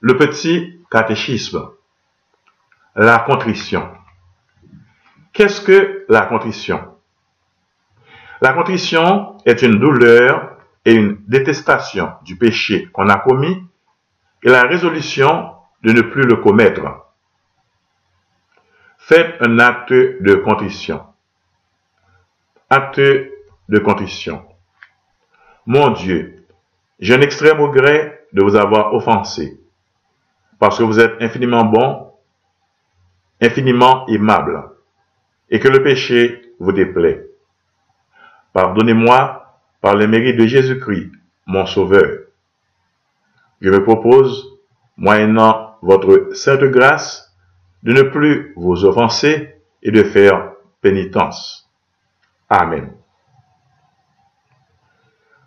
Le petit catéchisme. La contrition. Qu'est-ce que la contrition? La contrition est une douleur et une détestation du péché qu'on a commis et la résolution de ne plus le commettre. Faites un acte de contrition. Acte de contrition. Mon Dieu, j'ai un extrême regret de vous avoir offensé, parce que vous êtes infiniment bon, infiniment aimable, et que le péché vous déplaît. Pardonnez-moi par les mérites de Jésus-Christ, mon Sauveur. Je me propose, moyennant votre sainte grâce, de ne plus vous offenser et de faire pénitence. Amen.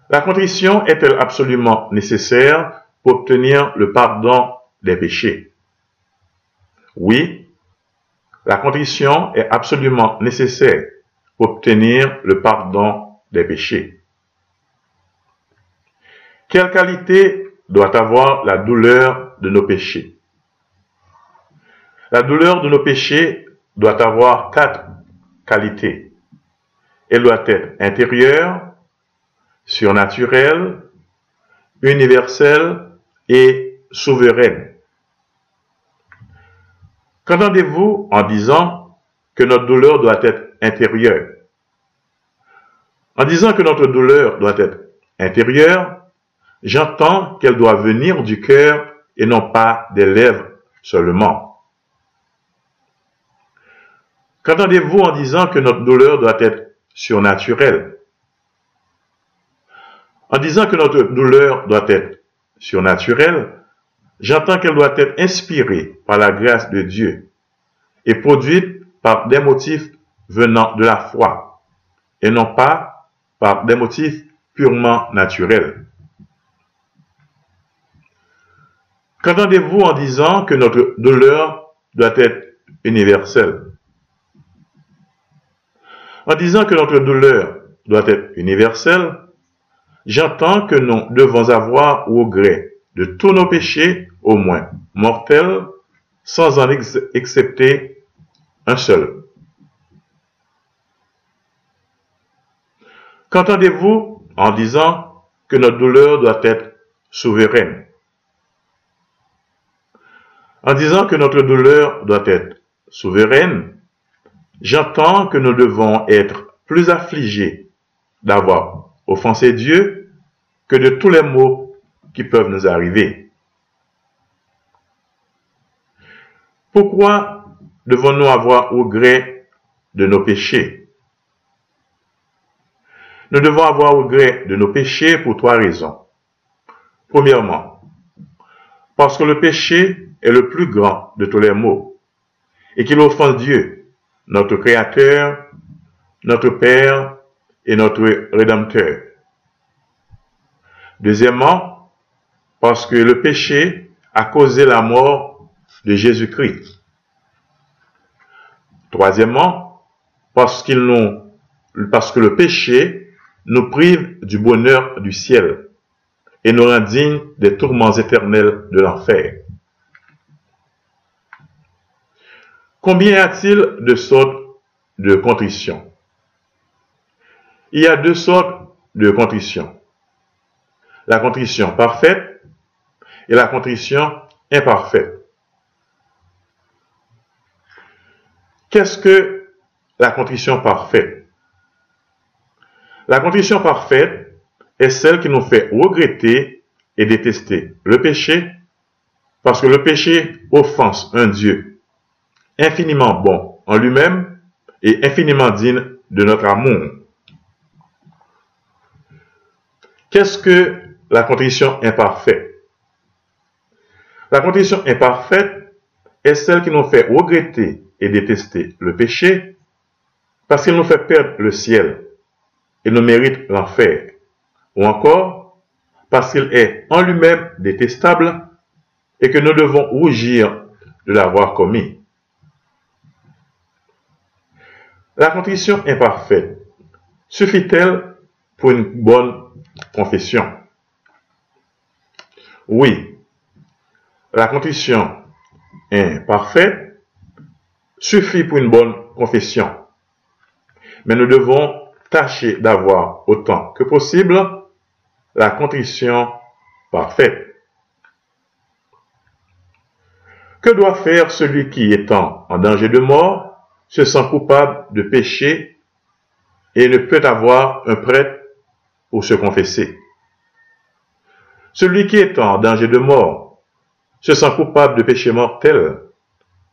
La contrition est-elle absolument nécessaire pour obtenir le pardon des péchés Oui, la contrition est absolument nécessaire pour obtenir le pardon des péchés. Quelle qualité doit avoir la douleur de nos péchés? La douleur de nos péchés doit avoir quatre qualités. Elle doit être intérieure, surnaturelle, universelle et souveraine. Qu'entendez-vous en disant que notre douleur doit être intérieure? En disant que notre douleur doit être intérieure, j'entends qu'elle doit venir du cœur et non pas des lèvres seulement. Qu'entendez-vous en disant que notre douleur doit être surnaturelle? En disant que notre douleur doit être surnaturelle, j'entends qu'elle doit être inspirée par la grâce de Dieu et produite par des motifs venant de la foi et non pas par des motifs purement naturels. Qu'entendez-vous en disant que notre douleur doit être universelle? En disant que notre douleur doit être universelle, J'entends que nous devons avoir regret de tous nos péchés, au moins mortels, sans en accepter un seul. Qu'entendez-vous en disant que notre douleur doit être souveraine? En disant que notre douleur doit être souveraine, j'entends que nous devons être plus affligés d'avoir offenser Dieu que de tous les maux qui peuvent nous arriver. Pourquoi devons-nous avoir regret de nos péchés? Nous devons avoir regret de nos péchés pour trois raisons. Premièrement, parce que le péché est le plus grand de tous les maux et qu'il offense Dieu, notre Créateur, notre Père et notre Rédempteur. Deuxièmement, parce que le péché a causé la mort de Jésus-Christ. Troisièmement, parce, que le péché nous prive du bonheur du ciel et nous rend dignes des tourments éternels de l'enfer. Combien y a-t-il de sortes de contrition il y a deux sortes de contrition. La contrition parfaite et la contrition imparfaite. Qu'est-ce que la contrition parfaite? La contrition parfaite est celle qui nous fait regretter et détester le péché parce que le péché offense un Dieu infiniment bon en lui-même et infiniment digne de notre amour. Qu'est-ce que la contrition imparfaite? La contrition imparfaite est celle qui nous fait regretter et détester le péché parce qu'il nous fait perdre le ciel et nous mérite l'enfer, ou encore parce qu'il est en lui-même détestable et que nous devons rougir de l'avoir commis. La contrition imparfaite suffit-elle pour une bonne confession? Oui, la contrition imparfaite suffit pour une bonne confession. Mais nous devons tâcher d'avoir autant que possible la contrition parfaite. Que doit faire celui qui, étant en danger de mort, se sent coupable de péché et ne peut avoir un prêtre pour se confesser? Celui qui, étant en danger de mort, se sent coupable de péché mortel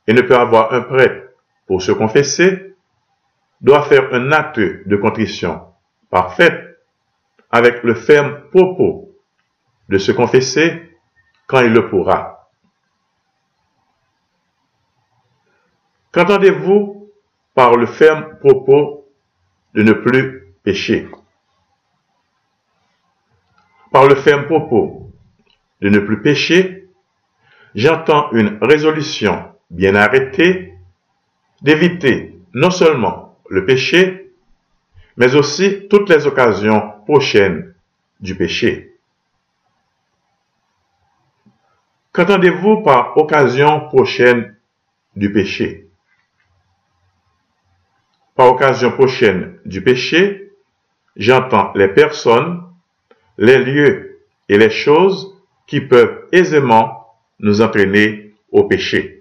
et ne peut avoir un prêtre pour se confesser, doit faire un acte de contrition parfaite avec le ferme propos de se confesser quand il le pourra. Qu'entendez-vous par le ferme propos de ne plus pécher? Par le ferme propos de ne plus pécher, j'entends une résolution bien arrêtée d'éviter non seulement le péché, mais aussi toutes les occasions prochaines du péché. Qu'entendez-vous par occasion prochaine du péché? Par occasion prochaine du péché, j'entends les personnes, les lieux et les choses qui peuvent aisément nous entraîner au péché.